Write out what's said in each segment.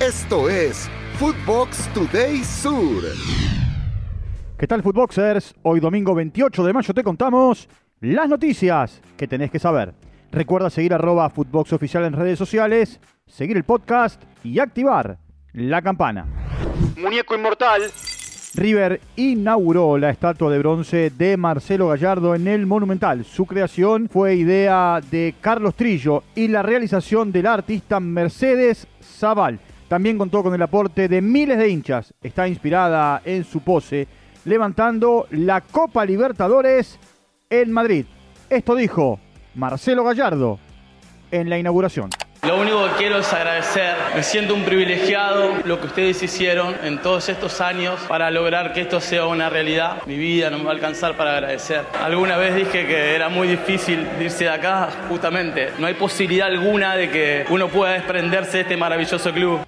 Esto es Footbox Today Sur. ¿Qué tal, Footboxers? Hoy domingo 28 de mayo te contamos las noticias que tenés que saber. Recuerda seguir arroba Footbox Oficial en redes sociales, seguir el podcast y activar la campana. Muñeco inmortal. River inauguró la estatua de bronce de Marcelo Gallardo en el Monumental. Su creación fue idea de Carlos Trillo y la realización del artista Mercedes Zaval. También contó con el aporte de miles de hinchas. Está inspirada en su pose, levantando la Copa Libertadores en Madrid. Esto dijo Marcelo Gallardo en la inauguración. Lo único que quiero es agradecer. Me siento un privilegiado lo que ustedes hicieron en todos estos años para lograr que esto sea una realidad. Mi vida no me va a alcanzar para agradecer. Alguna vez dije que era muy difícil irse de acá, justamente. No hay posibilidad alguna de que uno pueda desprenderse de este maravilloso club.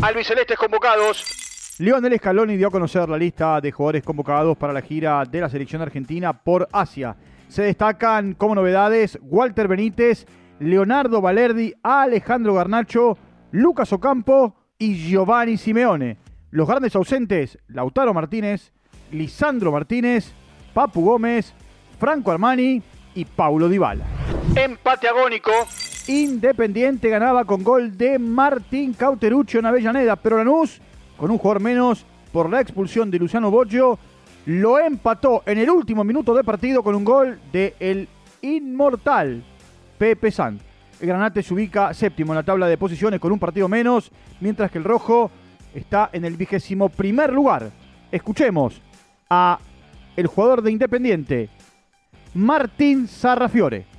Albicelestes convocados. Lionel Scaloni dio a conocer la lista de jugadores convocados para la gira de la selección argentina por Asia. Se destacan como novedades Walter Benítez, Leonardo Valerdi, Alejandro Garnacho, Lucas Ocampo y Giovanni Simeone. Los grandes ausentes, Lautaro Martínez, Lisandro Martínez, Papu Gómez, Franco Armani y Paulo Dybala. Empate agónico. Independiente ganaba con gol de Martín Cauteruccio en Avellaneda, pero Lanús, con un jugador menos por la expulsión de Luciano Boggio, lo empató en el último minuto de partido con un gol de el inmortal Pepe Sant. El Granate se ubica séptimo en la tabla de posiciones con un partido menos, mientras que el Rojo está en el vigésimo primer lugar. Escuchemos a el jugador de Independiente, Martín Sarrafiore.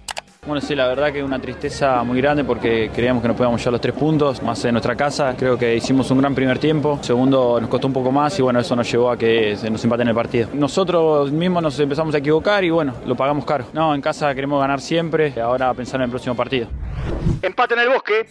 Bueno, sí, la verdad que es una tristeza muy grande porque creíamos que nos podíamos llevar los tres puntos, más en nuestra casa. Creo que hicimos un gran primer tiempo. Segundo, nos costó un poco más y bueno, eso nos llevó a que se nos empate en el partido. Nosotros mismos nos empezamos a equivocar y bueno, lo pagamos caro. No, en casa queremos ganar siempre, ahora pensar en el próximo partido. Empate en el bosque.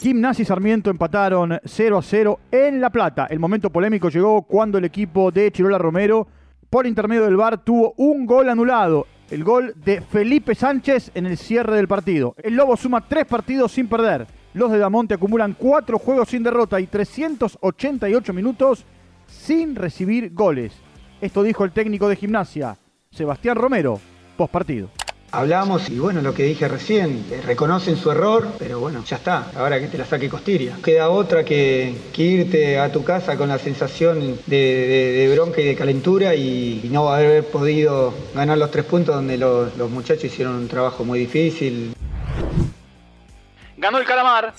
Gimnasia y Sarmiento empataron 0 a 0 en La Plata. El momento polémico llegó cuando el equipo de Chirola Romero, por intermedio del VAR, tuvo un gol anulado el gol de Felipe Sánchez en el cierre del partido. El Lobo suma tres partidos sin perder. Los de Damonte acumulan cuatro juegos sin derrota y 388 minutos sin recibir goles. Esto dijo el técnico de gimnasia, Sebastián Romero, post partido. Hablamos y bueno, lo que dije recién, eh, reconocen su error, pero bueno, ya está, ahora que te la saque Costiria. Queda otra que, que irte a tu casa con la sensación de, de- de bronca y de calentura y, y no haber podido ganar los tres puntos donde los, los muchachos hicieron un trabajo muy difícil. Ganó el Calamar.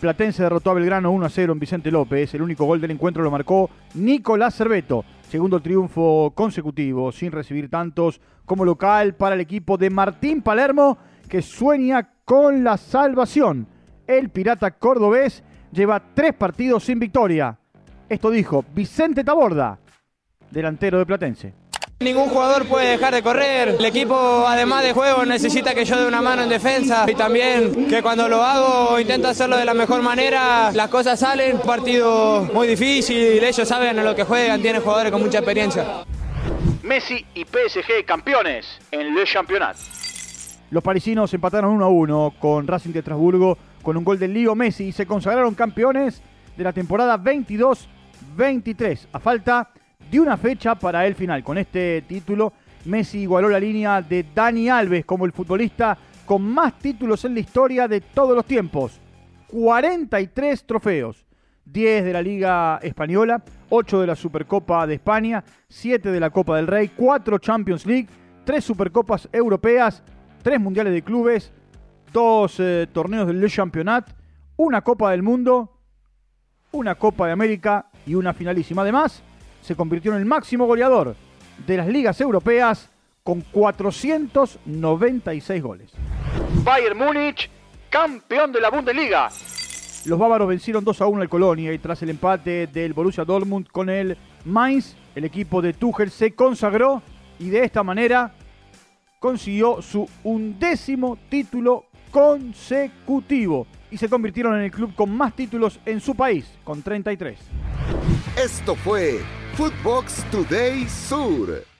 Platense derrotó a Belgrano 1 a 0 en Vicente López. El único gol del encuentro lo marcó Nicolás Cerveto. Segundo triunfo consecutivo, sin recibir tantos como local para el equipo de Martín Palermo, que sueña con la salvación. El pirata cordobés lleva tres partidos sin victoria. Esto dijo Vicente Taborda, delantero de Platense. Ningún jugador puede dejar de correr. El equipo, además de juego, necesita que yo dé una mano en defensa y también que cuando lo hago intento hacerlo de la mejor manera. Las cosas salen. Un partido muy difícil. Ellos saben a lo que juegan. Tienen jugadores con mucha experiencia. Messi y PSG campeones en Le Championnat. Los parisinos empataron 1 a 1 con Racing de Estrasburgo con un gol del Lío Messi y se consagraron campeones de la temporada 22-23 a falta de una fecha para el final. Con este título, Messi igualó la línea de Dani Alves como el futbolista con más títulos en la historia de todos los tiempos. 43 trofeos. 10 de la Liga Española, 8 de la Supercopa de España, 7 de la Copa del Rey, 4 Champions League, 3 Supercopas Europeas, 3 Mundiales de Clubes, 2 torneos del Le Championnat, una Copa del Mundo, una Copa de América y una finalísima. Además, se convirtió en el máximo goleador de las ligas europeas con 496 goles. Bayern Múnich, campeón de la Bundesliga. Los bávaros vencieron 2 a 1 al Colonia y tras el empate del Borussia Dortmund con el Mainz, el equipo de Tuchel se consagró y de esta manera consiguió su undécimo título consecutivo y se convirtieron en el club con más títulos en su país, con 33. Esto fue Footbox Today Sur.